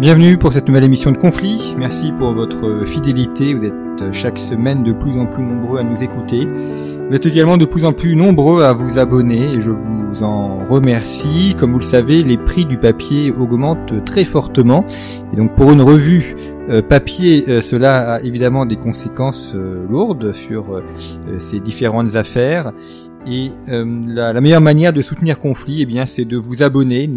Bienvenue pour cette nouvelle émission de Conflit. Merci pour votre fidélité. Vous êtes chaque semaine de plus en plus nombreux à nous écouter. Vous êtes également de plus en plus nombreux à vous abonner et je vous en remercie. Comme vous le savez, les prix du papier augmentent très fortement. Et donc pour une revue euh, papier, euh, cela a évidemment des conséquences euh, lourdes sur ces différentes affaires. Et la, meilleure manière de soutenir Conflit, eh bien, c'est de vous abonner.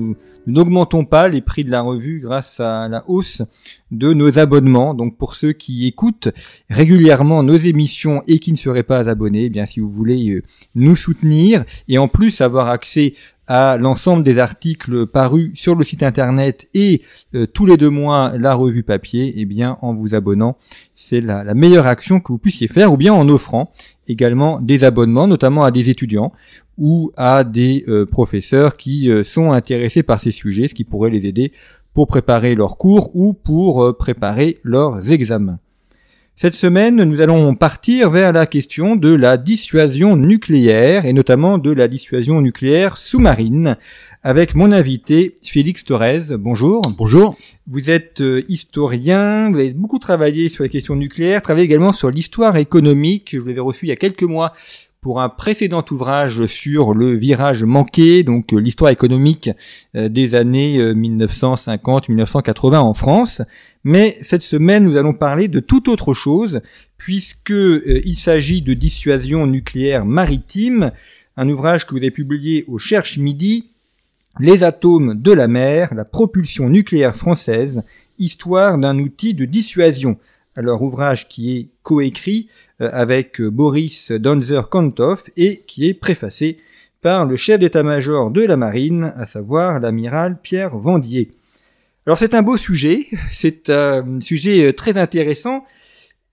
Nous n'augmentons pas les prix de la revue grâce à la hausse de nos abonnements. Donc pour ceux qui écoutent régulièrement nos émissions et qui ne seraient pas abonnés, eh bien si vous voulez euh, nous soutenir et en plus avoir accès à l'ensemble des articles parus sur le site internet et euh, tous les deux mois la revue papier, eh bien en vous abonnant, c'est la, la, meilleure action que vous puissiez faire, ou bien en offrant également des abonnements, notamment à des étudiants ou à des euh, professeurs qui euh, sont intéressés par ces sujets, ce qui pourrait les aider pour préparer leurs cours ou pour euh, préparer leurs examens. Cette semaine, nous allons partir vers la question de la dissuasion nucléaire et notamment de la dissuasion nucléaire sous-marine avec mon invité Félix Torres. Bonjour. Bonjour. Vous êtes historien, vous avez beaucoup travaillé sur les questions nucléaires, travaillé également sur l'histoire économique. Je vous l'avais reçu il y a quelques mois pour un précédent ouvrage sur le virage manqué, donc euh, l'histoire économique euh, des années 1950-1980 euh, en France. Mais cette semaine, nous allons parler de toute autre chose, puisque il s'agit de dissuasion nucléaire maritime, un ouvrage que vous avez publié au Cherche Midi, Les atomes de la mer, la propulsion nucléaire française, histoire d'un outil de dissuasion leur ouvrage qui est coécrit euh, avec euh, Boris Donzer-Kantov et qui est préfacé par le chef d'état-major de la marine, à savoir l'amiral Pierre Vendier. Alors c'est un beau sujet, c'est un sujet euh, très intéressant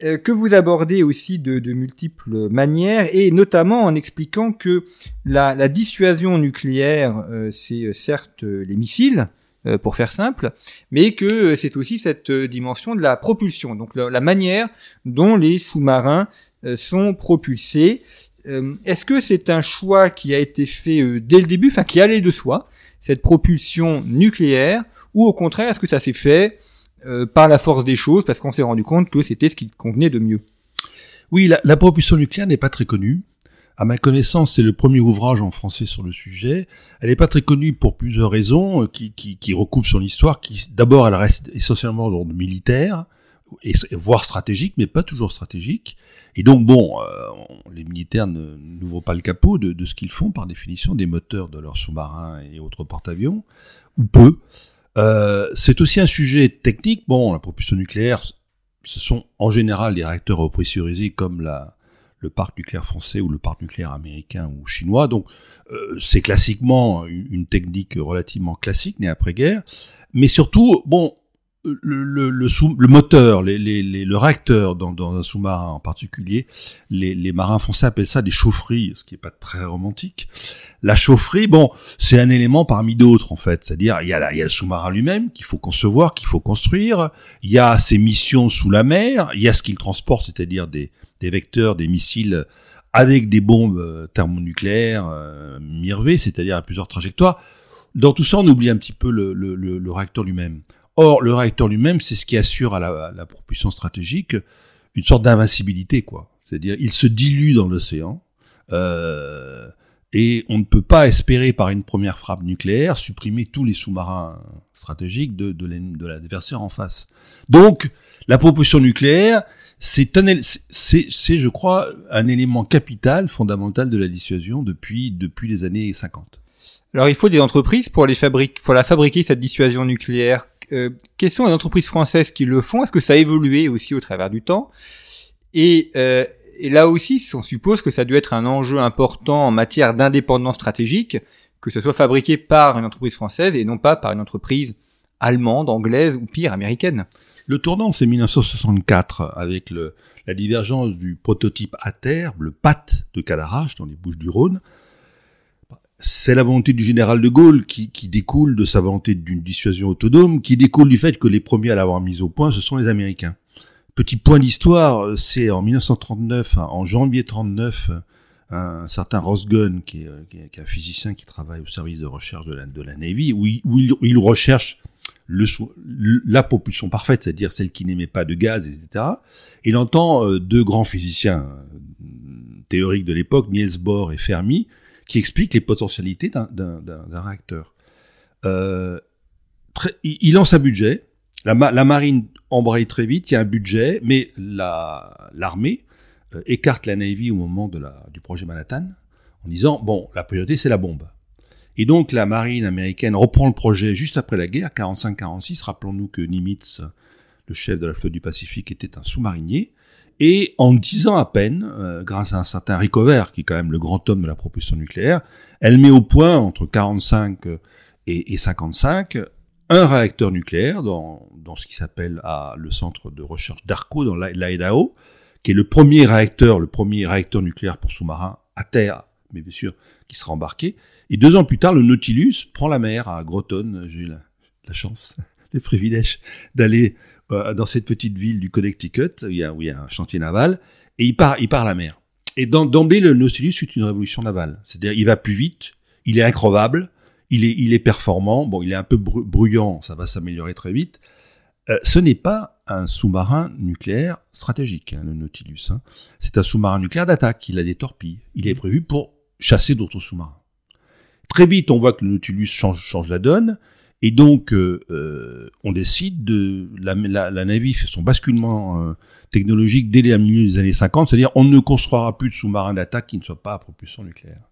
que vous abordez aussi de, multiples manières et notamment en expliquant que la dissuasion nucléaire, c'est certes les missiles, pour faire simple, mais que euh, c'est aussi cette euh, dimension de la propulsion, donc la manière dont les sous-marins sont propulsés. Est-ce que c'est un choix qui a été fait dès le début, enfin qui allait de soi, cette propulsion nucléaire, ou au contraire est-ce que ça s'est fait par la force des choses, parce qu'on s'est rendu compte que c'était ce qui convenait de mieux? Oui, la propulsion nucléaire n'est pas très connue. À ma connaissance, c'est le premier ouvrage en français sur le sujet. Elle n'est pas très connue pour plusieurs raisons euh, qui, qui, qui recoupent son histoire. Qui, d'abord, elle reste essentiellement d'ordre militaire, et, voire stratégique, mais pas toujours stratégique. Et donc, bon, euh, les militaires ne n'ouvrent pas le capot de, de ce qu'ils font par définition des moteurs de leurs sous-marins et autres porte-avions, ou peu. Euh, c'est aussi un sujet technique. Bon, la propulsion nucléaire, ce sont en général des réacteurs repressurisés comme la le parc nucléaire français ou le parc nucléaire américain ou chinois. Donc euh, c'est classiquement une, technique relativement classique née après-guerre. Mais surtout, bon, le, le, le, sous, le moteur, les, les, le réacteur dans, dans un sous-marin en particulier, les, les, marins français appellent ça des chaufferies, ce qui est pas très romantique. La chaufferie, bon, c'est un élément parmi d'autres en fait, c'est-à-dire il y a, il y a le sous-marin lui-même qu'il faut concevoir, qu'il faut construire, il y a ses missions sous la mer, il y a ce qu'il transporte, c'est-à-dire des, des vecteurs, des missiles avec des bombes euh, thermonucléaires euh, mirvées, c'est-à-dire à plusieurs trajectoires. Dans tout ça, on oublie un petit peu le, le, le, réacteur lui-même. Or, le réacteur lui-même, c'est ce qui assure à la, la propulsion stratégique une sorte d'invincibilité, quoi. C'est-à-dire, il se dilue dans l'océan. Euh, et on ne peut pas espérer par une première frappe nucléaire supprimer tous les sous-marins stratégiques de, de l'adversaire en face. Donc, la propulsion nucléaire, c'est, c'est, je crois, un élément capital, fondamental de la dissuasion depuis, depuis les années 50. Alors, il faut des entreprises pour les fabriquer, pour la fabriquer cette dissuasion nucléaire. Euh, quelles sont les entreprises françaises qui le font? Est-ce que ça a évolué aussi au travers du temps? Et, euh, et là aussi, on suppose que ça doit être un enjeu important en matière d'indépendance stratégique, que ce soit fabriqué par une entreprise française et non pas par une entreprise allemande, anglaise ou pire américaine. Le tournant, c'est 1964, avec le, la divergence du prototype à terre, le PAT de Cadarache, dans les Bouches du Rhône. C'est la volonté du général de Gaulle qui, qui découle de sa volonté d'une dissuasion autonome, qui découle du fait que les premiers à l'avoir mise au point, ce sont les Américains. Petit point d'histoire, c'est en 1939, en janvier 39, un certain Ross Gunn, qui est, qui est, un physicien qui travaille au service de recherche de la, de la Navy, où il, où il recherche le, la propulsion parfaite, c'est-à-dire celle qui n'émet pas de gaz, etc. Il entend euh, deux grands physiciens euh, théoriques de l'époque, Niels Bohr et Fermi, qui expliquent les potentialités d'un réacteur. Euh, très, il lance un budget, la, la, marine embraye très vite, il y a un budget, mais l'armée euh, écarte la Navy au moment de la, du projet Manhattan en disant, bon, la priorité c'est la bombe. Et donc la marine américaine reprend le projet juste après la guerre, 45-46. Rappelons-nous que Nimitz, le chef de la flotte du Pacifique, était un sous-marinier. Et en dix ans à peine, euh, grâce à un certain Rickover, qui est quand même le grand homme de la propulsion nucléaire, elle met au point, entre 45 et, et 55, un réacteur nucléaire dans, dans ce qui s'appelle le centre de recherche d'Arco, dans l'Idaho, qui est le premier réacteur, le premier réacteur nucléaire pour sous-marins à terre, mais bien sûr, qui sera embarqué. Et deux ans plus tard, le Nautilus prend la mer à Groton. J'ai eu la, chance, le privilège d'aller euh, dans cette petite ville du Connecticut, où il y a, un chantier naval, et il part, il part à la mer. Et d'emblée, le Nautilus est une révolution navale. C'est-à-dire, il va plus vite, il est increvable, il est, il est performant. Bon, il est un peu bruyant, ça va s'améliorer très vite. Euh, ce n'est pas un sous-marin nucléaire stratégique, hein, le Nautilus. Hein. C'est un sous-marin nucléaire d'attaque. Il a des torpilles. Il est prévu pour chasser d'autres sous-marins. Très vite, on voit que le Nautilus change, la donne. Et donc, euh, euh on décide de... La, la, la Navy fait son basculement euh, technologique dès les milieu des années 50, c'est-à-dire on ne construira plus de sous-marins d'attaque qui ne soient pas à propulsion nucléaire.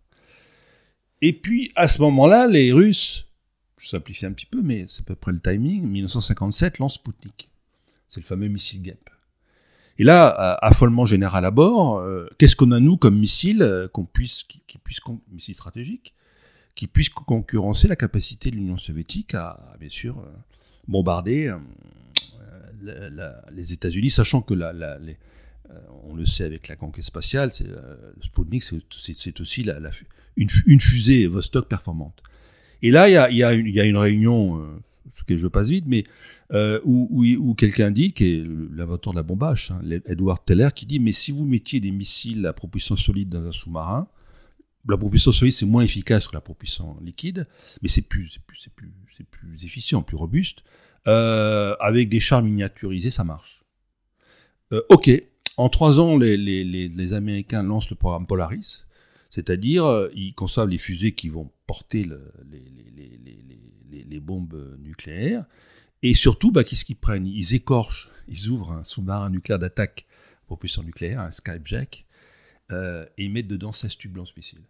Et puis, à ce moment-là, les Russes, je simplifie un petit peu, mais c'est à peu près le timing, 1957 lance Sputnik. C'est le fameux missile GEP. Et là, affolement général à bord, euh, qu'est-ce qu'on a nous comme missile euh, qu'on puisse, qui, puisse, missile stratégique, qui puisse concurrencer la capacité de l'Union soviétique à, bien sûr, euh, bombarder les États-Unis, sachant que la, on le sait avec la conquête spatiale, c'est, Sputnik, c'est aussi une, fusée Vostok performante. Et là, il y a une réunion ce que je passe vite, mais euh, où, où, où quelqu'un dit, qui est l'inventeur de la bombache, hein, Edward Teller, qui dit, mais si vous mettiez des missiles à propulsion solide dans un sous-marin, la propulsion solide c'est moins efficace que la propulsion liquide, mais c'est plus, plus, plus, plus efficient, plus robuste. Euh, avec des chars miniaturisés, ça marche. Euh, ok, en trois ans, les, les, les, les, Américains lancent le programme Polaris, c'est-à-dire euh, ils conçoivent les fusées qui vont porter le, les, bombes nucléaires. Et surtout, bah, qu'est-ce qu'ils prennent? Ils écorchent, ils ouvrent un sous-marin nucléaire d'attaque propulsion nucléaire, un Skypejack, euh, et ils mettent dedans 16 tubes lance-missiles.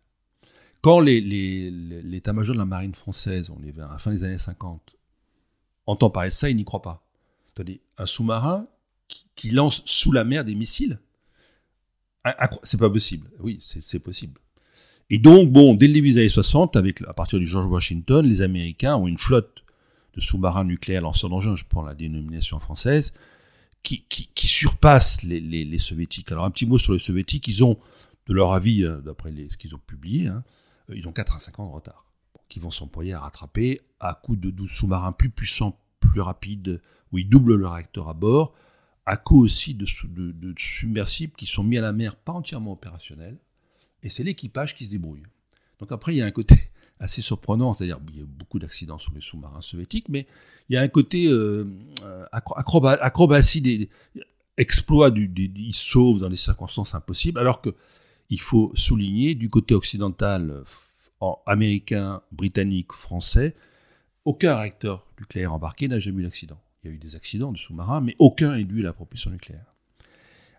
Quand l'état-major de la marine française, on est à la fin des années 50, entend parler de ça, il n'y croit pas. Attendez, un sous-marin qui, lance sous la mer des missiles? C'est pas possible. Oui, c'est possible. Et donc, bon, dès le début des années 60, avec, à partir du George Washington, les Américains ont une flotte de sous-marins nucléaires lanceurs d'engins, je prends la dénomination française, qui, qui, surpasse les, soviétiques. Alors, un petit mot sur les soviétiques, ils ont, de leur avis, euh, d'après ce qu'ils ont publié, hein, euh, ils ont 4 à 5 ans de retard, qui vont s'employer à rattraper à coup de 12 sous-marins plus puissants, plus rapides, où ils doublent le réacteur à bord, à coup aussi de, de, de submersibles qui sont mis à la mer, pas entièrement opérationnels, et c'est l'équipage qui se débrouille. Donc après, il y a un côté assez surprenant, c'est-à-dire il y a beaucoup d'accidents sur les sous-marins soviétiques, mais il y a un côté euh, acrobatie des, exploits, ils sauvent dans des circonstances impossibles, alors que il faut souligner du côté occidental, en américain, britannique, français, aucun réacteur nucléaire embarqué n'a jamais eu d'accident. Il y a eu des accidents de sous-marins, mais aucun induit la propulsion nucléaire.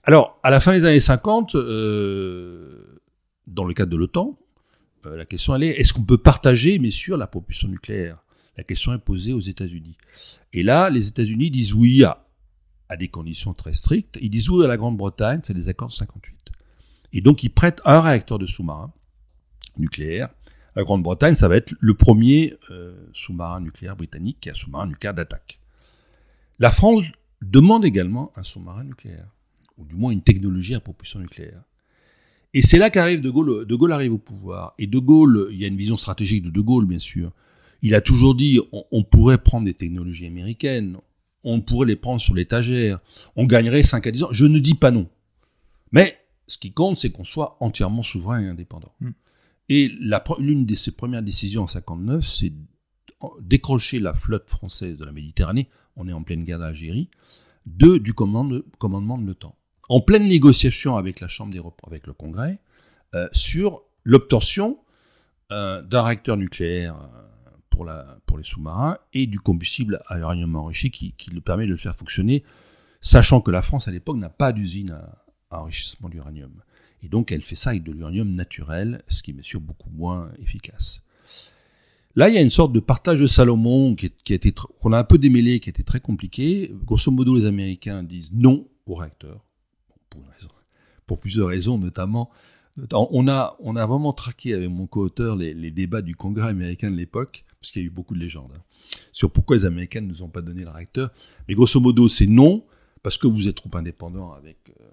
Alors, à la fin des années 50, euh, dans le cadre de l'OTAN, euh, la question est est-ce qu'on peut partager, mais sur la propulsion nucléaire? La question est posée aux États-Unis. Et là, les États-Unis disent oui à, à des conditions très strictes. Ils disent oui à la Grande-Bretagne, c'est les accords de 58. Et donc ils prêtent un réacteur de sous-marin nucléaire. La Grande-Bretagne, ça va être le premier euh, sous-marin nucléaire britannique qui est un sous-marin nucléaire d'attaque. La France demande également un sous-marin nucléaire, ou du moins une technologie à propulsion nucléaire. Et c'est là qu'arrive De Gaulle. De Gaulle arrive au pouvoir. Et De Gaulle, il y a une vision stratégique de De Gaulle, bien sûr. Il a toujours dit, on, pourrait prendre des technologies américaines, on pourrait les prendre sur l'étagère, on gagnerait 5 à 10 ans. Je ne dis pas non. Mais ce qui compte, c'est qu'on soit entièrement souverain et indépendant. Hmm. Et l'une de ses premières décisions en 59, c'est décrocher la flotte française de la Méditerranée, on est en pleine guerre d'Algérie, de, du commandement de l'OTAN. En pleine négociation avec la Chambre des avec le Congrès, euh, sur l'obtention euh, d'un réacteur nucléaire euh, pour, les sous-marins et du combustible à uranium enrichi qui, qui le permet de le faire fonctionner, sachant que la France à l'époque n'a pas d'usine à, enrichissement d'uranium. Et donc elle fait ça avec de l'uranium naturel, ce qui est bien sûr beaucoup moins efficace. Là, il y a une sorte de partage de Salomon a été, qu'on a un peu démêlé, qui était très compliqué. Grosso modo, les Américains disent non au réacteur. Pour, plusieurs raisons, notamment, on a, on a vraiment traqué avec mon co-auteur les, débats du Congrès américain de l'époque, parce qu'il y a eu beaucoup de légendes, hein, sur pourquoi les Américains ne nous ont pas donné le réacteur. Mais grosso modo, c'est non, parce que vous êtes trop indépendant avec, euh,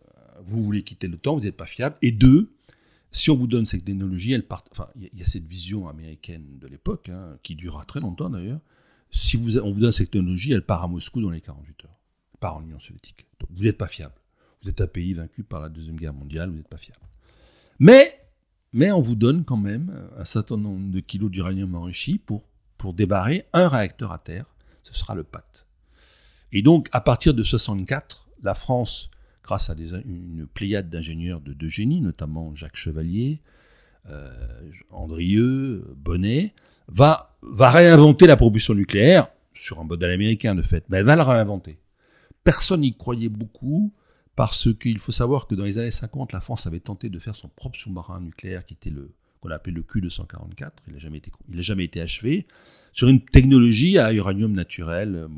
vous voulez quitter le temps, vous n'êtes pas fiable. Et deux, si on vous donne cette technologie, elle part. Enfin, il y, a cette vision américaine de l'époque, hein, qui durera très longtemps d'ailleurs. Si on vous donne cette technologie, elle part à Moscou dans les 48 heures. Elle part en Union soviétique. Donc, vous n'êtes pas fiable. Vous êtes un pays vaincu par la Deuxième Guerre mondiale, vous n'êtes pas fiable. Mais, mais on vous donne quand même un certain nombre de kilos d'uranium enrichi pour, pour débarrer un réacteur à terre. Ce sera le PAT. Et donc, à partir de 64, la France grâce à une pléiade d'ingénieurs de, de, génie, notamment Jacques Chevalier, euh, Andrieux, Bonnet, va, va réinventer la propulsion nucléaire, sur un modèle américain de fait, mais elle va la réinventer. Personne n'y croyait beaucoup, parce qu'il faut savoir que dans les années 50, la France avait tenté de faire son propre sous-marin nucléaire, qui était qu'on appelait le Q244, il n'a jamais, été, achevé, sur une technologie à uranium naturel,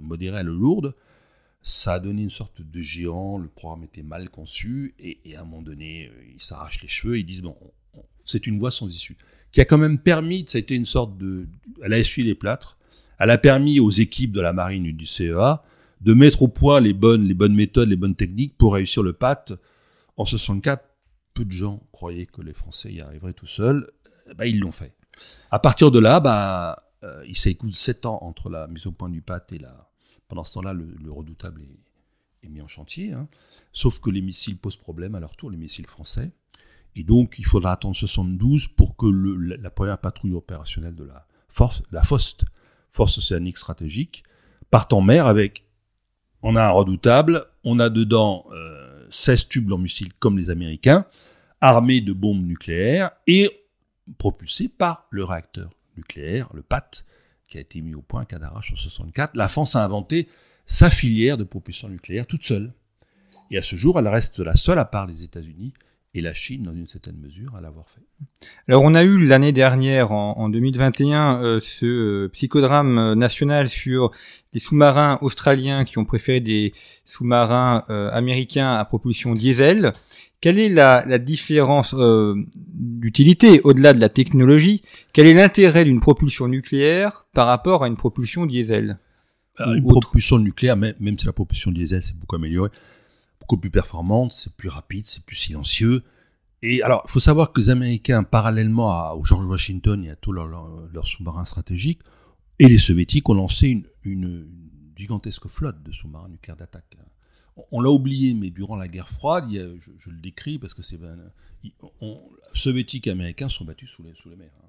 modéré à lourde, ça a donné une sorte de géant, le programme était mal conçu, et, à un moment donné, euh, ils s'arrachent les cheveux, et ils disent, bon, c'est une voie sans issue. Qui a quand même permis, ça a été une sorte de... Elle a essuyé les plâtres, elle a permis aux équipes de la marine et du CEA de mettre au point les bonnes, les bonnes méthodes, les bonnes techniques pour réussir le PAT. En 64, peu de gens croyaient que les Français y arriveraient tout seuls. Bah, ils l'ont fait. À partir de là, bah, euh, il s'est écoulé sept ans entre la mise au point du PAT et la, pendant ce temps-là, le, redoutable est, mis en chantier. Hein. Sauf que les missiles posent problème à leur tour, les missiles français. Et donc, il faudra attendre 72 pour que la, première patrouille opérationnelle de la force, la FOST, Force Océanique Stratégique, parte en mer avec, on a un redoutable, on a dedans 16 euh, tubes en missiles comme les Américains, armés de bombes nucléaires et propulsés par le réacteur nucléaire, le PAT, qui a été mis au point à Cadarache en 64, la France a inventé sa filière de propulsion nucléaire toute seule. Et à ce jour, elle reste la seule, à part les États-Unis et la Chine, dans une certaine mesure, à l'avoir fait. Alors, on a eu l'année dernière, en, 2021, euh, ce euh, psychodrame euh, national sur les sous-marins australiens qui ont préféré des sous-marins américains à propulsion diesel. Quelle est la, la différence euh, d'utilité au-delà de la technologie? Quel est l'intérêt d'une propulsion nucléaire par rapport à une propulsion diesel? Une propulsion nucléaire, même, même si la propulsion diesel s'est beaucoup améliorée, beaucoup plus performante, c'est plus rapide, c'est plus silencieux. Et alors, il faut savoir que les Américains, parallèlement à, au George Washington et à tous leurs leur, sous-marins stratégiques, et les Soviétiques ont lancé une, gigantesque flotte de sous-marins nucléaires d'attaque on l'a oublié, mais durant la guerre froide, je, le décris parce que c'est soviétiques et américains sont battus sous les, sous les mers. Hein.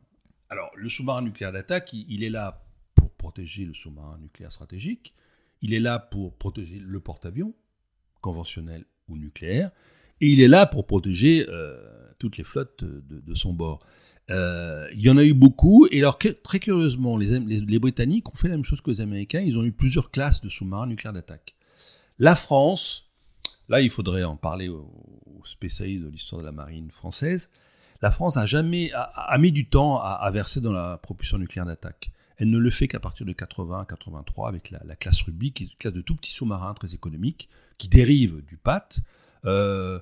Alors, le sous-marin nucléaire d'attaque, il, est là pour protéger le sous-marin nucléaire stratégique. Il est là pour protéger le porte-avions, conventionnel ou nucléaire. Et il est là pour protéger euh, toutes les flottes de, son bord. Euh, il y en a eu beaucoup. Et alors, très curieusement, les, les Britanniques ont fait la même chose que les Américains. Ils ont eu plusieurs classes de sous-marins nucléaires d'attaque. La France, là il faudrait en parler aux, spécialistes de l'histoire de la marine française, la France a jamais a, mis du temps à, verser dans la propulsion nucléaire d'attaque. Elle ne le fait qu'à partir de 80-83 avec la, classe Ruby, qui est une classe de tout petits sous-marins très économiques, qui dérive du PAT. Euh,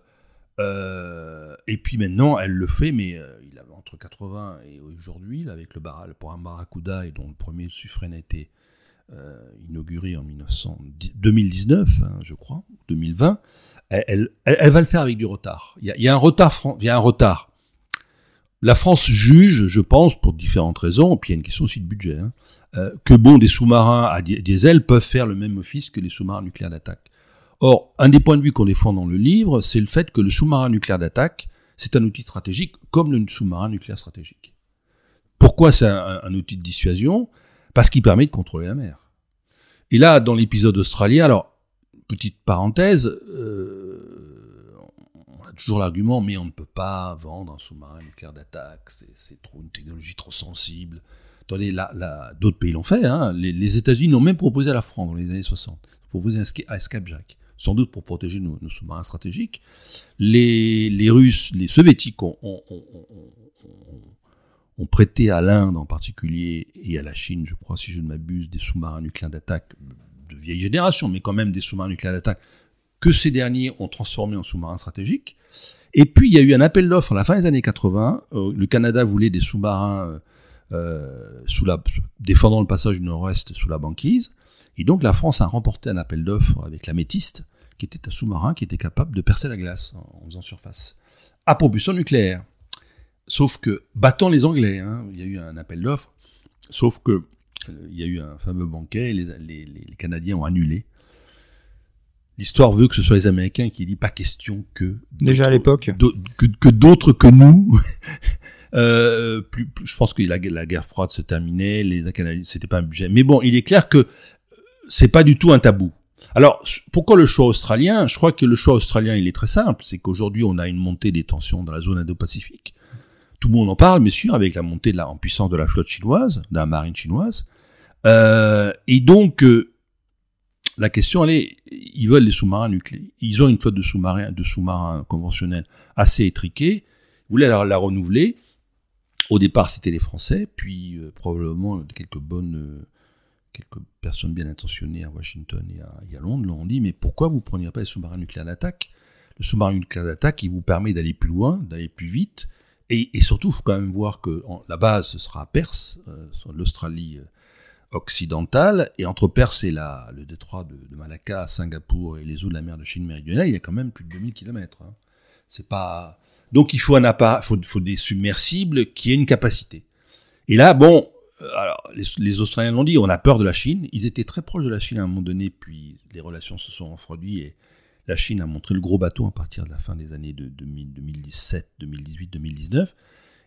euh, et puis maintenant, elle le fait, mais euh, il avait entre 80 et aujourd'hui, avec le, bar, le programme Barracuda, et dont le premier suffragane a été inaugurée en 2019, hein, je crois, 2020, elle, va le faire avec du retard. Il y a, un retard, il y a un retard. La France juge, je pense, pour différentes raisons, puis il y a une question aussi de budget, hein, euh, que bon, des sous-marins à diesel peuvent faire le même office que les sous-marins nucléaires d'attaque. Or, un des points de vue qu'on défend dans le livre, c'est le fait que le sous-marin nucléaire d'attaque, c'est un outil stratégique comme le sous-marin nucléaire stratégique. pourquoi c'est un, outil de dissuasion? Parce qu'il permet de contrôler la mer. Et là, dans l'épisode australien, alors, petite parenthèse, euh, toujours l'argument, mais on ne peut pas vendre un sous-marin nucléaire d'attaque, c'est trop une technologie trop sensible. Attendez, là, d'autres pays l'ont fait. Hein. Les, États-Unis l'ont même proposé à la France dans les années 60. Proposé à Skapjak, sans doute pour protéger nos, sous-marins stratégiques. Les, Russes, les Soviétiques ont, prêté à l'Inde en particulier et à la Chine, je crois, si je ne m'abuse, des sous-marins nucléaires d'attaque de vieille génération, mais quand même des sous-marins nucléaires d'attaque que ces derniers ont transformés en sous-marins stratégiques. Et puis il y a eu un appel d'offres à la fin des années 80. Euh, le Canada voulait des sous-marins euh, sous la, défendant le passage du Nord-Ouest sous la banquise. Et donc la France a remporté un appel d'offres avec la Métiste, qui était un sous-marin qui était capable de percer la glace en faisant surface, à propulsion nucléaire. Sauf que, battant les Anglais, hein, il y a eu un appel d'offres, sauf que euh, il y a eu un fameux banquet et les, Canadiens ont annulé. L'histoire veut que ce soit les Américains qui disent pas question que déjà à l'époque que, d'autres que nous. euh, plus, je pense que la, la, guerre froide se terminait, les Canadiens c'était pas un budget. Mais bon, il est clair que c'est pas du tout un tabou. Alors, pourquoi le choix australien? Je crois que le choix australien, il est très simple. C'est qu'aujourd'hui, on a une montée des tensions dans la zone Indo-Pacifique tout le monde en parle, bien sûr, avec la montée de la, en puissance de la flotte chinoise, de la marine chinoise. Euh, et donc, euh, la question, est, ils veulent des sous-marins nucléaires. Ils ont une flotte de sous-marins, de sous-marins conventionnels assez étriquée. Ils voulaient la, la renouveler. Au départ, c'était les Français, puis euh, probablement quelques bonnes, quelques personnes bien intentionnées à Washington et à, et à Londres leur ont dit, mais pourquoi vous ne preniez pas les sous-marins nucléaires d'attaque? Le sous-marin nucléaire d'attaque, il vous permet d'aller plus loin, d'aller plus vite, et, surtout, il faut quand même voir que la base, ce sera Perse, euh, l'Australie euh, occidentale, et entre Perse et la, le détroit de, Malacca, Singapour et les eaux de la mer de Chine méridionale, il y a quand même plus de 2000 km. Hein. C'est pas... Donc il faut un appart, faut, faut des submersibles qui aient une capacité. Et là, bon, euh, alors les, Australiens l'ont dit, on a peur de la Chine. Ils étaient très proches de la Chine à un moment donné, puis les relations se sont refroidies et la Chine a montré le gros bateau à partir de la fin des années de 2017, 2018, 2019.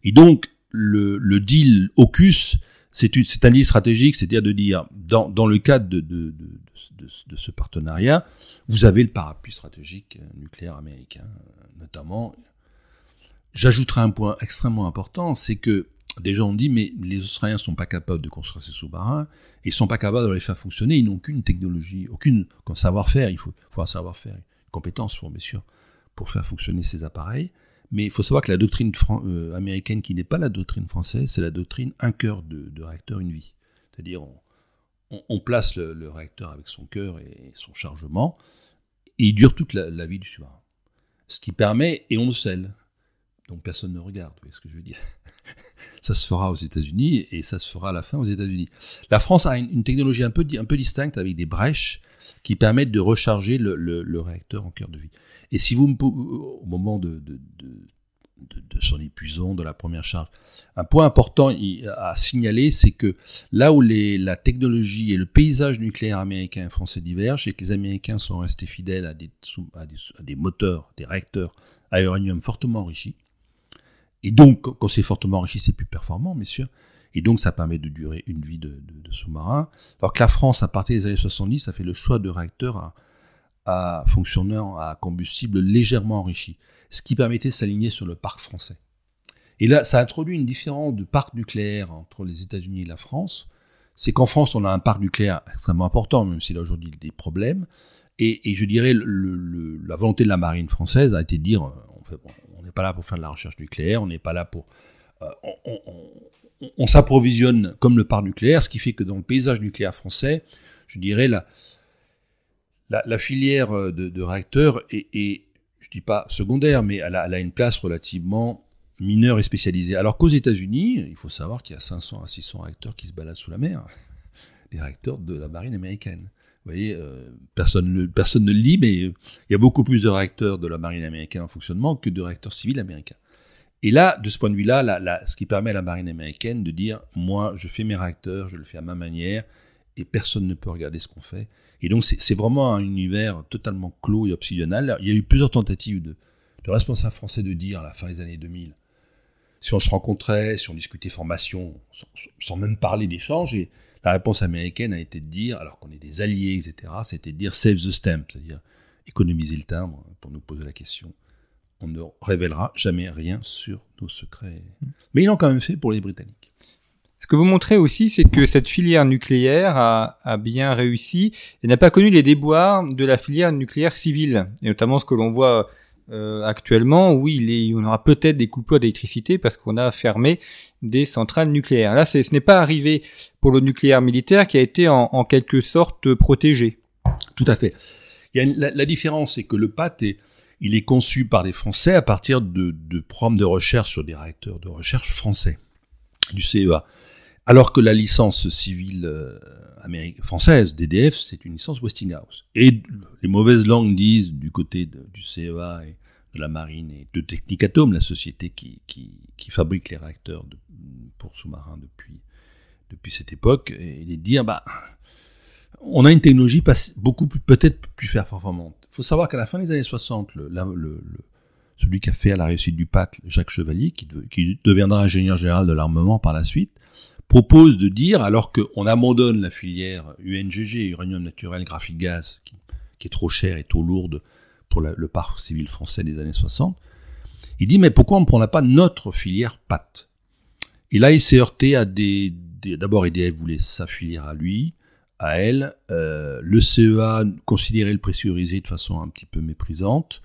Et donc, le, deal AUKUS, c'est un deal stratégique, c'est-à-dire de dire, dans, le cadre de, ce partenariat, vous avez le parapluie stratégique nucléaire américain, notamment. J'ajouterai un point extrêmement important, c'est que des gens ont dit, mais les Australiens sont pas capables de construire ces sous-marins, ils sont pas capables de les faire fonctionner, ils n'ont aucune technologie, aucune savoir-faire, il faut, faut un savoir-faire, compétence, bien sûr, pour faire fonctionner ces appareils. Mais il faut savoir que la doctrine euh, américaine, qui n'est pas la doctrine française, c'est la doctrine un cœur de, réacteur, une vie. C'est-à-dire, on, place le, réacteur avec son cœur et son chargement, et il dure toute la, vie du sous-marin. Ce qui permet, et on le scelle, donc personne ne regarde, vous voyez ce que je veux dire. ça se fera aux États-Unis et ça se fera à la fin aux États-Unis. La France a une, technologie un peu, un peu distincte avec des brèches qui permettent de recharger le, réacteur en cœur de vie. Et si vous me au moment de, de, de, son épuisant, de la première charge, un point important à signaler, c'est que là où les, la technologie et le paysage nucléaire américain et français divergent, c'est que les Américains sont restés fidèles à des, à des, à des moteurs, des réacteurs à uranium fortement enrichis et donc, quand c'est fortement enrichi, c'est plus performant, bien sûr. Et donc, ça permet de durer une vie de, sous-marin. Alors que la France, à partir des années 70, a fait le choix de réacteurs à, à fonctionnant à combustible légèrement enrichi, ce qui permettait de s'aligner sur le parc français. Et là, ça introduit une différence de parc nucléaire entre les États-Unis et la France. C'est qu'en France, on a un parc nucléaire extrêmement important, même s'il a aujourd'hui des problèmes. Et, je dirais, la volonté de la marine française a été de dire, on n'est pas là pour faire de la recherche nucléaire, on n'est pas là pour... Euh, on, s'approvisionne comme le parc nucléaire, ce qui fait que dans le paysage nucléaire français, je dirais, la, la, filière de, réacteurs est, est, je dis pas secondaire, mais elle a, une place relativement mineure et spécialisée. Alors qu'aux États-Unis, il faut savoir qu'il y a 500 à 600 réacteurs qui se baladent sous la mer, des réacteurs de la marine américaine. Vous voyez, euh, personne, ne, le lit, mais il y a beaucoup plus de réacteurs de la marine américaine en fonctionnement que de réacteurs civils américains. Et là, de ce point de vue-là, ce qui permet à la marine américaine de dire, moi, je fais mes réacteurs, je le fais à ma manière, et personne ne peut regarder ce qu'on fait. Et donc, c'est vraiment un univers totalement clos et obsidional. Il y a eu plusieurs tentatives de, responsables français de dire, à la fin des années 2000, si on se rencontrait, si on discutait formation, sans, même parler d'échange, et la réponse américaine a été de dire, alors qu'on est des alliés, etc., c'était de dire save the stamp, c'est-à-dire économiser le timbre pour nous poser la question. On ne révélera jamais rien sur nos secrets. Mm. Mais ils l'ont quand même fait pour les Britanniques. Ce que vous montrez aussi, c'est que cette filière nucléaire a, a bien réussi et n'a pas connu les déboires de la filière nucléaire civile, et notamment ce que l'on voit euh, actuellement, oui, il est, on aura peut-être des coupures d'électricité parce qu'on a fermé des centrales nucléaires. Là, ce n'est pas arrivé pour le nucléaire militaire qui a été en, quelque sorte protégé. Tout à fait. La, différence, c'est que le PAT est, il est conçu par les Français à partir de, de programmes de recherche sur des réacteurs de recherche français du CEA. Alors que la licence civile euh, française d'EDF, c'est une licence Westinghouse. Et les mauvaises langues disent du côté du CEA et de la marine et de Technicatom, la société qui, qui, qui fabrique les réacteurs pour sous-marins depuis, depuis cette époque, et de dire, bah, on a une technologie beaucoup peut-être plus performante. Il faut savoir qu'à la fin des années 60, le, le, celui qui a fait à la réussite du PAC, Jacques Chevalier, qui deviendra ingénieur général de l'armement par la suite, propose de dire, alors qu'on abandonne la filière UNGG, uranium naturel graphite gaz, qui, est trop chère et trop lourde pour le parc civil français des années 60, il dit, mais pourquoi on ne prendra pas notre filière PAT Et là, il s'est heurté à des... D'abord, EDF voulait sa filière à lui, à elle. Euh, le CEA considérait le pressurisé de façon un petit peu méprisante.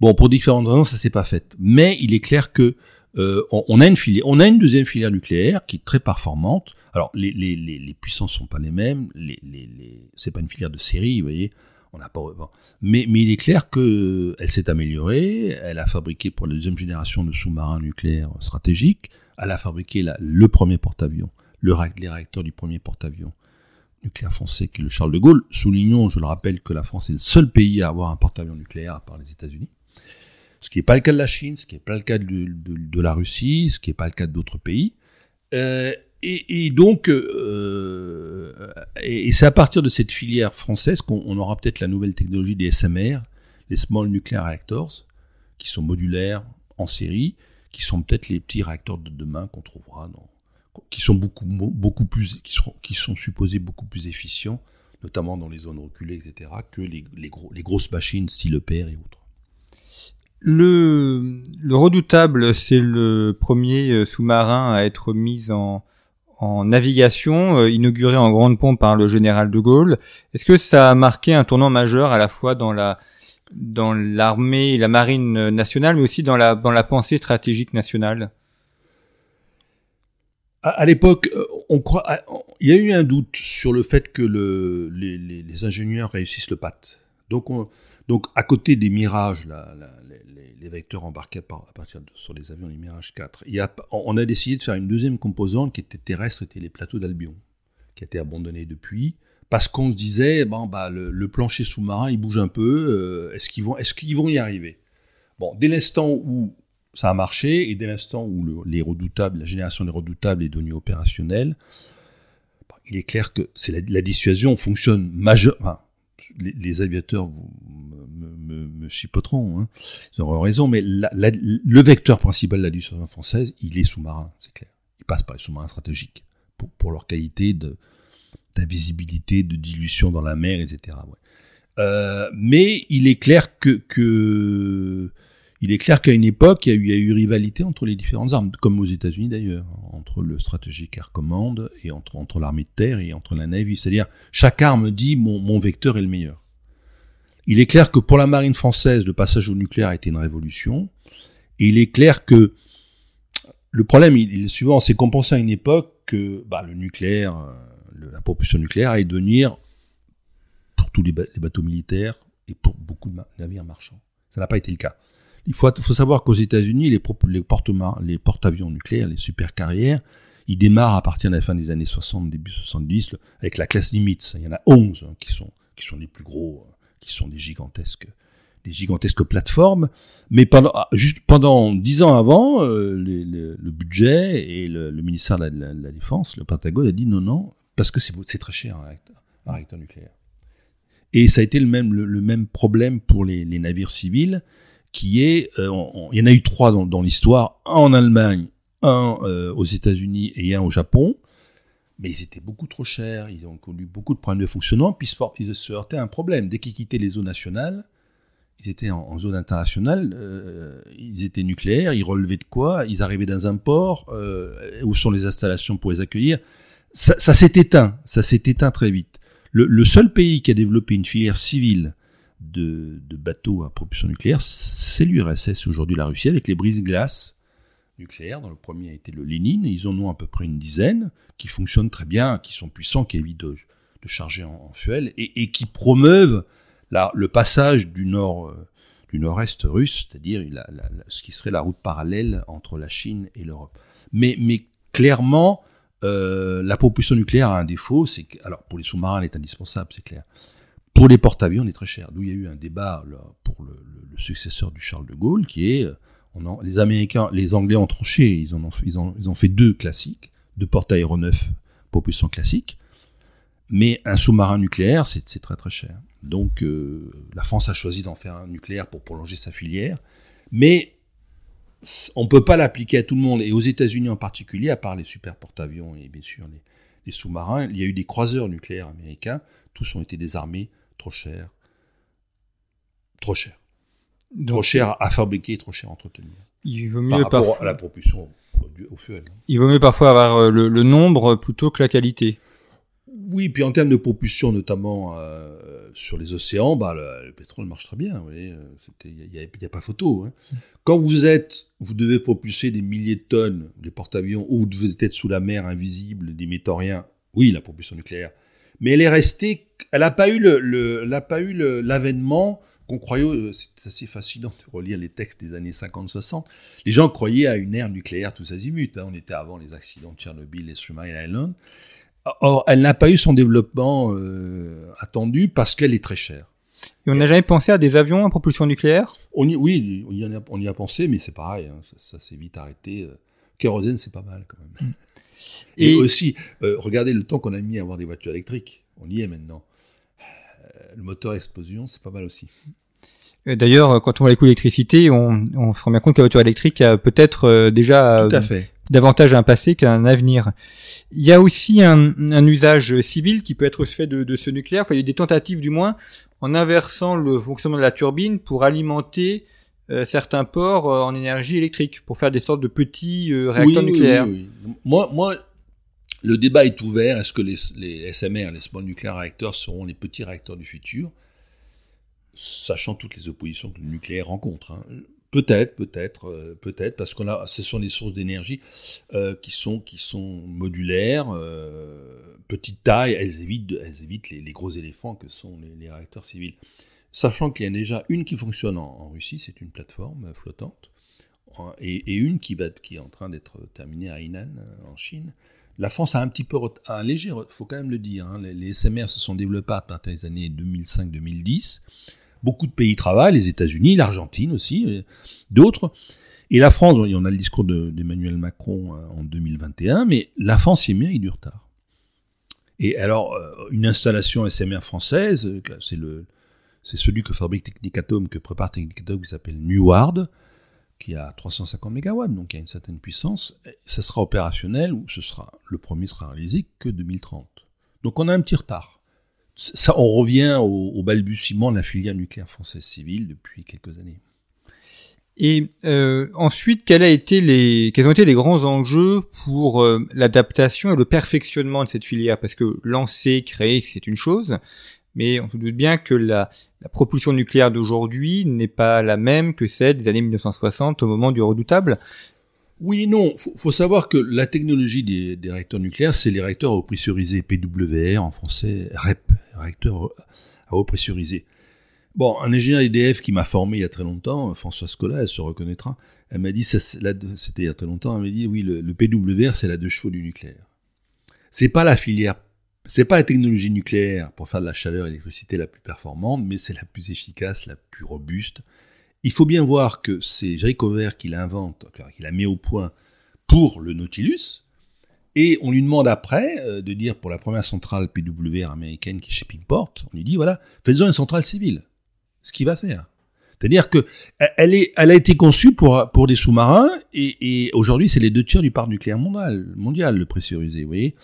Bon, pour différentes raisons, ça s'est pas fait. Mais il est clair que euh, on, a une filière, on a une deuxième filière nucléaire qui est très performante. Alors les, les, les, puissances sont pas les mêmes, les, les, les c'est pas une filière de série, vous voyez. On n'a pas, mais, mais il est clair que elle s'est améliorée. Elle a fabriqué pour la deuxième génération de sous-marins nucléaires stratégiques. Elle a fabriqué la, le premier porte-avions, le, les réacteurs du premier porte-avions nucléaire français qui est le Charles de Gaulle. Soulignons, je le rappelle, que la France est le seul pays à avoir un porte-avions nucléaire à part les États-Unis ce qui n'est pas le cas de la Chine, ce qui n'est pas le cas de, la Russie, ce qui n'est pas le cas d'autres pays. Euh, et, et, donc, euh, et, c'est à partir de cette filière française qu'on aura peut-être la nouvelle technologie des SMR, les Small Nuclear Reactors, qui sont modulaires en série, qui sont peut-être les petits réacteurs de demain qu'on trouvera dans, qui sont beaucoup beaucoup plus, qui sont supposés beaucoup plus efficients, notamment dans les zones reculées, etc., que les grosses machines style EPR et autres. Le, le redoutable, c'est le premier euh, sous-marin à être mis en, navigation, euh, inauguré en grande pompe par le général de Gaulle. Est-ce que ça a marqué un tournant majeur à la fois dans la dans l'armée et la marine nationale, mais aussi dans la pensée stratégique nationale? À, l'époque, euh, on croit, il y a eu un doute sur le fait que le, les, ingénieurs réussissent le PAT. Donc, on, donc à côté des mirages, la, les vecteurs embarqués à partir sur les avions, les Mirage 4. Il y a, on a décidé de faire une deuxième composante qui était terrestre, c'était les plateaux d'Albion, qui a été abandonné depuis, parce qu'on se disait, bon, bah, le, plancher sous-marin, il bouge un peu, euh, est-ce qu'ils vont, qu'ils vont y arriver? Bon, dès l'instant où ça a marché, et dès l'instant où les redoutables, la génération des redoutables est devenue opérationnelle, il est clair que la, dissuasion fonctionne majeur, enfin, les, aviateurs me, me, me chipoteront, hein. ils auront raison, mais le vecteur principal de la dissuasion française, il est sous-marin, c'est clair. Il passe par les sous-marins stratégiques pour, leur qualité de d'invisibilité, de dilution dans la mer, etc. Euh, mais il est clair que, est clair qu'à une époque, il y, a eu, il y, a eu, rivalité entre les différentes armes, comme aux États-Unis d'ailleurs, entre le stratégique Air Command et entre, entre l'armée de terre et entre la Navy. C'est-à-dire, chaque arme dit mon, mon vecteur est le meilleur. Il est clair que pour la marine française, le passage au nucléaire a été une révolution. Et il est clair que le problème, il, est suivant, c'est qu'on pensait à une époque que bah, le nucléaire, euh, la propulsion nucléaire allait devenir pour tous les, bateaux militaires et pour beaucoup de navires marchands. Ça n'a pas été le cas. Il faut, savoir qu'aux États-Unis, les, porte-avions nucléaires, les supercarrières, ils démarrent à partir de la fin des années 60, début 70, avec la classe Nimitz. Il y en a 11 hein, qui sont qui sont les plus gros, euh, qui sont des gigantesques des gigantesques plateformes. Mais pendant ah, juste pendant dix ans avant, euh, le budget et le, ministère de la, Défense, le Pentagone a dit non non parce que c'est très cher un réacteur, un nucléaire. Et ça a été le même le, même problème pour les, navires civils qui est, euh, il y en a eu trois dans, l'histoire, en Allemagne, un euh, aux États-Unis et un au Japon, mais ils étaient beaucoup trop chers, ils ont connu beaucoup de problèmes de fonctionnement, puis ils se heurtaient à un problème. Dès qu'ils quittaient les zones nationales, ils étaient en, zone internationale, euh, ils étaient nucléaires, ils relevaient de quoi Ils arrivaient dans un port, euh, où sont les installations pour les accueillir Ça, s'est éteint, ça s'est éteint très vite. Le, le, seul pays qui a développé une filière civile de, de bateaux à propulsion nucléaire, c'est l'URSS, aujourd'hui la Russie, avec les brises-glaces nucléaires. Dans le premier a été le Lénine, ils en ont à peu près une dizaine, qui fonctionnent très bien, qui sont puissants, qui évitent de, charger en, fuel, et, qui promeuvent le passage du nord euh, du nord-est russe, c'est-à-dire ce qui serait la route parallèle entre la Chine et l'Europe. Mais, clairement, euh, la propulsion nucléaire a un défaut, c'est que, alors pour les sous-marins, elle est indispensable, c'est clair. Pour les porte-avions, elle est très cher. D'où il y a eu un débat pour le, le, successeur du Charles de Gaulle, qui est, les Américains, les Anglais ont tranché, ils, ont, ils, ont, ils ont fait deux classiques, deux porte-aéronefs propulsion classique, mais un sous-marin nucléaire, c'est très très cher. Donc euh, la France a choisi d'en faire un nucléaire pour prolonger sa filière, mais on ne peut pas l'appliquer à tout le monde, et aux États-Unis en particulier, à part les super porte-avions et bien sûr les, sous-marins, il y a eu des croiseurs nucléaires américains, tous ont été désarmés, trop chers, trop trop cher à fabriquer, trop cher à entretenir. Il vaut mieux par rapport à la propulsion au fuel. Il vaut mieux parfois avoir euh, le nombre plutôt que la qualité. Oui, puis en termes de propulsion, notamment euh, sur les océans, bah, le, pétrole marche très bien. Il n'y a, a, pas photo. Hein. Quand vous êtes, vous devez propulser des milliers de tonnes, des porte-avions, ou vous devez être sous la mer invisible, des météoriens. Oui, la propulsion nucléaire. Mais elle est restée, elle n'a pas eu le, elle pas eu l'avènement qu'on croyait, euh, c'est assez fascinant de relire les textes des années 50-60. Les gens croyaient à une ère nucléaire tous azimuts. Hein. On était avant les accidents de Tchernobyl et Submarine Island. Or, elle n'a pas eu son développement euh, attendu parce qu'elle est très chère. Et on n'a jamais pensé à des avions à propulsion nucléaire? On y, Oui, on y, a, on y a pensé, mais c'est pareil, hein, ça, s'est vite arrêté. Euh. Kérosène, c'est pas mal quand même. Et, aussi, euh, regardez le temps qu'on a mis à avoir des voitures électriques. On y est maintenant. Le moteur explosion, c'est pas mal aussi. D'ailleurs, quand on voit les coûts d'électricité, on, on, se rend bien compte que la voiture électrique a peut-être déjà Tout à fait davantage un passé qu'un avenir. Il y a aussi un, un, usage civil qui peut être fait de, de ce nucléaire. Enfin, il y a eu des tentatives du moins en inversant le fonctionnement de la turbine pour alimenter euh, certains ports euh, en énergie électrique, pour faire des sortes de petits euh, réacteurs nucléaires. Oui, oui, moi, moi, le débat est ouvert. Est-ce que les, SMR, les Small Nuclear Reactors, seront les petits réacteurs du futur? Sachant toutes les oppositions que le nucléaire rencontre. Hein. Peut-être, peut-être, euh, peut-être, parce qu'on a, ce sont des sources d'énergie euh, qui sont qui sont modulaires, euh, petite taille, elles évitent, elles évitent les, gros éléphants que sont les, réacteurs civils. Sachant qu'il y en a déjà une qui fonctionne en, Russie, c'est une plateforme flottante, et, une qui qui est en train d'être terminée à Hainan en Chine. La France a un petit peu, un léger, faut quand même le dire, hein, les, SMR se sont développés à partir des années 2005-2010. Beaucoup de pays travaillent, les États-Unis, l'Argentine aussi, euh, d'autres. Et la France, il en a le discours d'Emmanuel Macron euh, en 2021, mais la France y est mis avec du retard. Et alors, euh, une installation SMR française, c'est celui que fabrique Technicatome, que prépare Technicatome, qui s'appelle Neward, qui a 350 MW, donc qui a une certaine puissance. Ça sera opérationnel, ou ce sera, le premier sera réalisé que 2030. Donc on a un petit retard ça, on revient au, balbutiement de la filière nucléaire française civile depuis quelques années. Et euh, ensuite, été les, quels ont été les grands enjeux pour euh, l'adaptation et le perfectionnement de cette filière? Parce que lancer, créer, c'est une chose, mais on se doute bien que la, propulsion nucléaire d'aujourd'hui n'est pas la même que celle des années 1960 au moment du redoutable. Oui et non. Faut, faut savoir que la technologie des, réacteurs nucléaires, c'est les réacteurs à eau pressurisée, PWR en français, REP, réacteurs à eau pressurisée. Bon, un ingénieur IDF qui m'a formé il y a très longtemps, François Scola, elle se reconnaîtra, elle m'a dit, c'était il y a très longtemps, elle m'a dit, oui, le, le PWR, c'est la deux chevaux du nucléaire. C'est pas la filière, c'est pas la technologie nucléaire pour faire de la chaleur et l'électricité la plus performante, mais c'est la plus efficace, la plus robuste, il faut bien voir que c'est Jerichover qui l'invente, qui la met au point pour le Nautilus, et on lui demande après euh, de dire pour la première centrale PWR américaine qui est Shippingport, on lui dit voilà, faites-en une centrale civile. Ce qu'il va faire. C'est-à-dire que elle est, elle a été conçue pour pour des sous-marins et, et aujourd'hui c'est les deux tiers du parc nucléaire mondial, mondial le pressurisé. Vous voyez,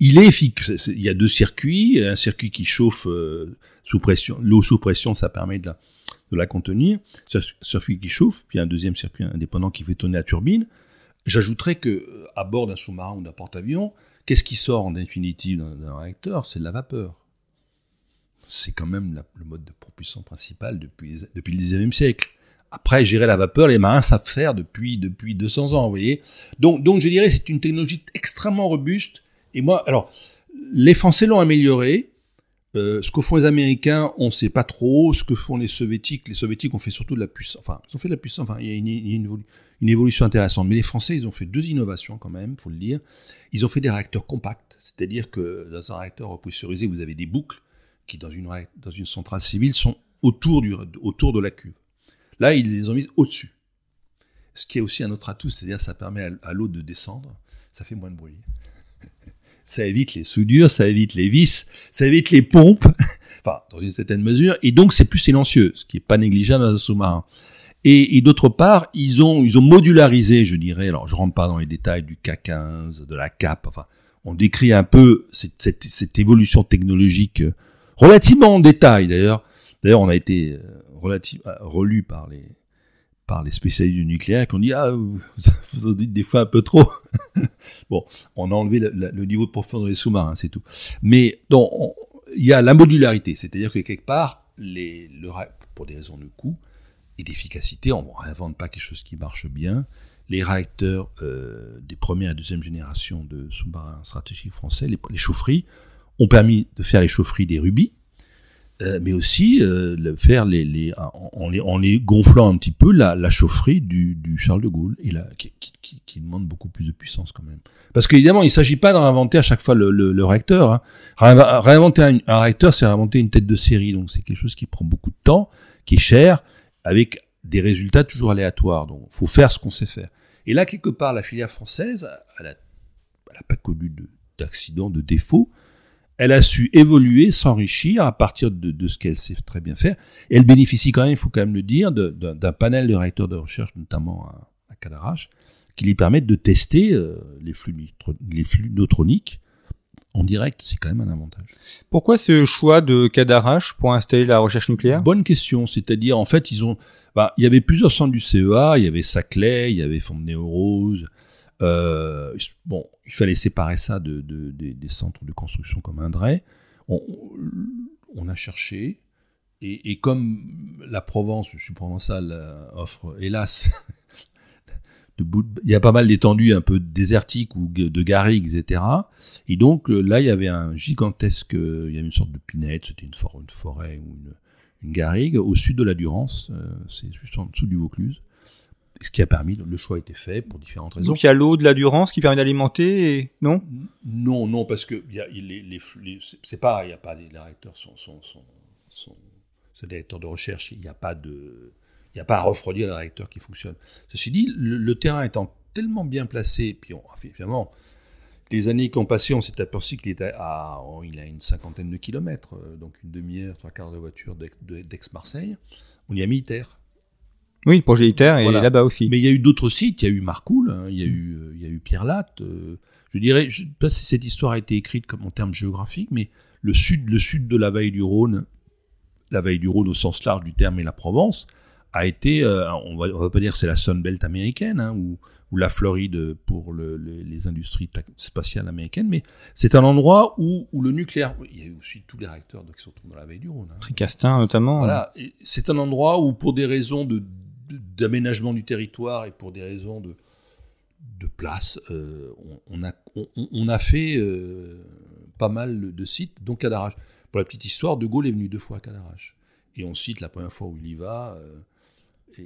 il est efficace. Il y a deux circuits, un circuit qui chauffe euh, sous pression, l'eau sous pression, ça permet de la de la contenir, circuit qui chauffe, puis un deuxième circuit indépendant qui fait tourner la turbine. J'ajouterais que à bord d'un sous-marin ou d'un porte-avions, qu'est-ce qui sort en définitive d'un réacteur? C'est de la vapeur c'est quand même le mode de propulsion principal depuis, depuis le 19e siècle. Après, gérer la vapeur, les marins savent faire depuis, depuis 200 ans, vous voyez. Donc, donc, je dirais, c'est une technologie extrêmement robuste. Et moi, alors, les Français l'ont amélioré. Euh, ce que font les Américains, on sait pas trop. Ce que font les Soviétiques, les Soviétiques ont fait surtout de la puissance. Enfin, ils ont fait de la puissance. Enfin, il y a une, évolution intéressante. Mais les Français, ils ont fait deux innovations quand même, faut le dire. Ils ont fait des réacteurs compacts, c'est-à-dire que dans un réacteur pressurisé, vous avez des boucles qui dans une, dans une centrale civile sont autour, du, autour de la cuve. Là, ils les ont mis au-dessus. Ce qui est aussi un autre atout, c'est-à-dire ça permet à, l'eau de descendre, ça fait moins de bruit. Ça évite les soudures, ça évite les vis, ça évite les pompes, enfin, dans une certaine mesure, et donc c'est plus silencieux, ce qui est pas négligeable dans un sous-marin. Et, et d'autre part, ils ont, ils ont modularisé, je dirais, alors je rentre pas dans les détails du K15, de la CAP, enfin, on décrit un peu cette, cette, cette évolution technologique relativement en détail d'ailleurs. D'ailleurs, on a été euh, relativement euh, relu par les par les spécialistes du nucléaire qui ont dit ah vous, en dites des fois un peu trop. bon, on a enlevé le, niveau de profondeur des sous-marins, c'est tout. Mais donc il y a la modularité, c'est-à-dire que quelque part les le, pour des raisons de coût et d'efficacité, on ne réinvente pas quelque chose qui marche bien. Les réacteurs euh, des première et deuxième génération de sous-marins stratégiques français, les, les chaufferies, ont permis de faire les chaufferies des rubis, euh, mais aussi euh, faire les, les, en, les, en les gonflant un petit peu la, la chaufferie du, du Charles de Gaulle et la, qui, qui, qui, demande beaucoup plus de puissance quand même. Parce qu'évidemment, il ne s'agit pas de réinventer à chaque fois le, le, le réacteur. Hein. Réinventer un, un réacteur, c'est réinventer une tête de série, donc c'est quelque chose qui prend beaucoup de temps, qui est cher, avec des résultats toujours aléatoires. Donc, faut faire ce qu'on sait faire. Et là, quelque part, la filière française, elle n'a pas connu d'accident, de, de défaut elle a su évoluer, s'enrichir à partir de, de ce qu'elle sait très bien faire. Et elle bénéficie quand même, il faut quand même le dire, d'un panel de réacteurs de recherche, notamment à, à Cadarache, qui lui permettent de tester euh, les, flux les flux neutroniques en direct. C'est quand même un avantage. Pourquoi ce choix de Cadarache pour installer la recherche nucléaire? Bonne question. C'est-à-dire, en fait, ils ont, bah, il y avait plusieurs centres du CEA. Il y avait Saclay, il y avait Fontenay-aux-Roses, euh, bon, il fallait séparer ça de, de, des centres de construction comme Indray. On, a cherché, et, comme la Provence, je suis provençal, euh, offre, hélas, il y a pas mal d'étendues un peu désertiques ou de garrigues, etc. Et donc là, il y avait un gigantesque, il y avait une sorte de pinette, c'était une, forêt, une forêt ou une, une garrigue au sud de la Durance, euh, c'est juste en dessous du Vaucluse ce qui a permis, le choix a été fait pour différentes raisons. Donc il y a l'eau de la Durance qui permet d'alimenter, et... non? Non, non, parce que y a, les, les, les c'est pas, il n'y a pas les, réacteurs sont, sont, sont, sont c'est des réacteurs de recherche, il n'y a pas de, il n'y a pas à refroidir les réacteurs qui fonctionnent. Ceci dit, le, terrain étant tellement bien placé, puis on, finalement, les années qui ont passé, on s'est aperçu qu'il était à, oh, il a une cinquantaine de kilomètres, euh, donc une demi-heure, trois quarts de voiture d'Aix-Marseille. On y a mis terre. Oui, le projet ITER est là-bas aussi. Mais il y a eu d'autres sites, il y a eu Marcoule, hein, il y a eu, il y a eu Pierre Latte. Euh, je dirais, je sais pas si cette histoire a été écrite comme en termes géographiques, mais le sud, le sud de la vallée du Rhône, la vallée du Rhône au sens large du terme et la Provence, a été, euh, on, va, va pas dire c'est la Sun Belt américaine, hein, ou, ou la Floride pour le, les industries spatiales américaines, mais c'est un endroit où, où, le nucléaire, il y a eu aussi tous les réacteurs qui sont dans la vallée du Rhône. Hein. Tricastin notamment. Voilà, c'est un endroit où pour des raisons de d'aménagement du territoire et pour des raisons de, place, euh, on, a, fait euh, pas mal de sites, dont Cadarache. Pour la petite histoire, De Gaulle est venu deux fois à Cadarache. Et on cite la première fois où il y va, euh,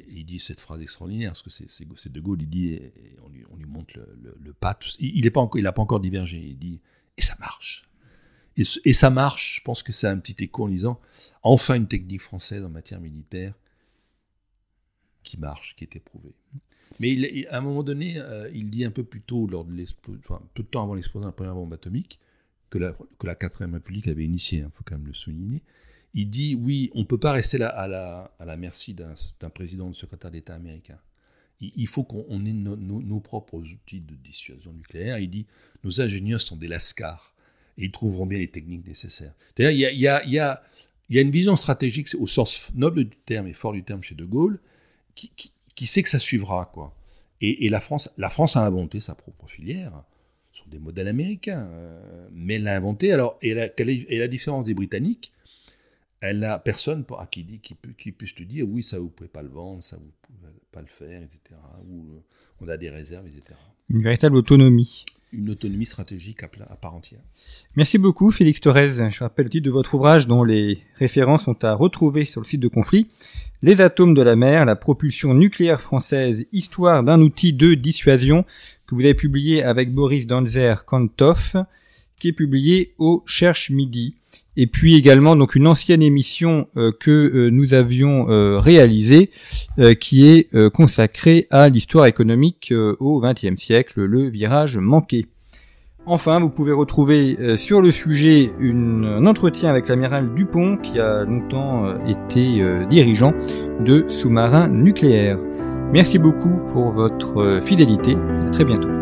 il dit cette phrase extraordinaire, parce que c'est De Gaulle, il dit, on, lui, on lui montre le, le, pas, il n'a pas, encore, pas encore divergé, il dit, et ça marche. Et, et ça marche, je pense que c'est un petit écho en disant, enfin une technique française en matière militaire qui marche, qui est éprouvé. Mais à un moment donné, euh, il dit un peu plus tôt, lors de enfin, peu de temps avant l'explosion de la première bombe atomique, que la, que la 4 République avait initié, il hein, faut quand même le souligner, il dit oui, on peut pas rester à la, merci d'un président ou de secrétaire d'État américain. Il, faut qu'on ait nos propres outils de dissuasion nucléaire. Il dit nos ingénieurs sont des lascars et ils trouveront bien les techniques nécessaires. il y a une vision stratégique au sens noble du terme et fort du terme chez De Gaulle qui, sait que ça suivra quoi. Et, la France, la France a inventé sa propre filière sur des modèles américains, euh, mais elle l'a inventé. Alors, et la, la différence des Britanniques, elle n'a personne à qui, dit, qui, qui, puisse te dire oui, ça vous pouvez pas le vendre, ça vous pouvez pas le faire, etc. Ou euh, on a des réserves, etc. Une véritable autonomie. Une autonomie stratégique à, part entière. Merci beaucoup, Félix Torres. Je rappelle le titre de votre ouvrage dont les références sont à retrouver sur le site de conflit. Les atomes de la mer, la propulsion nucléaire française, histoire d'un outil de dissuasion que vous avez publié avec Boris Danzer Kantov, qui est publié au Cherche Midi et puis également donc une ancienne émission euh, que euh, nous avions euh, réalisée qui est consacrée à l'histoire économique au XXe siècle, le virage manqué. Enfin, vous pouvez retrouver sur le sujet un entretien avec l'amiral Dupont qui a longtemps été dirigeant de sous-marins nucléaires. Merci beaucoup pour votre fidélité. À très bientôt.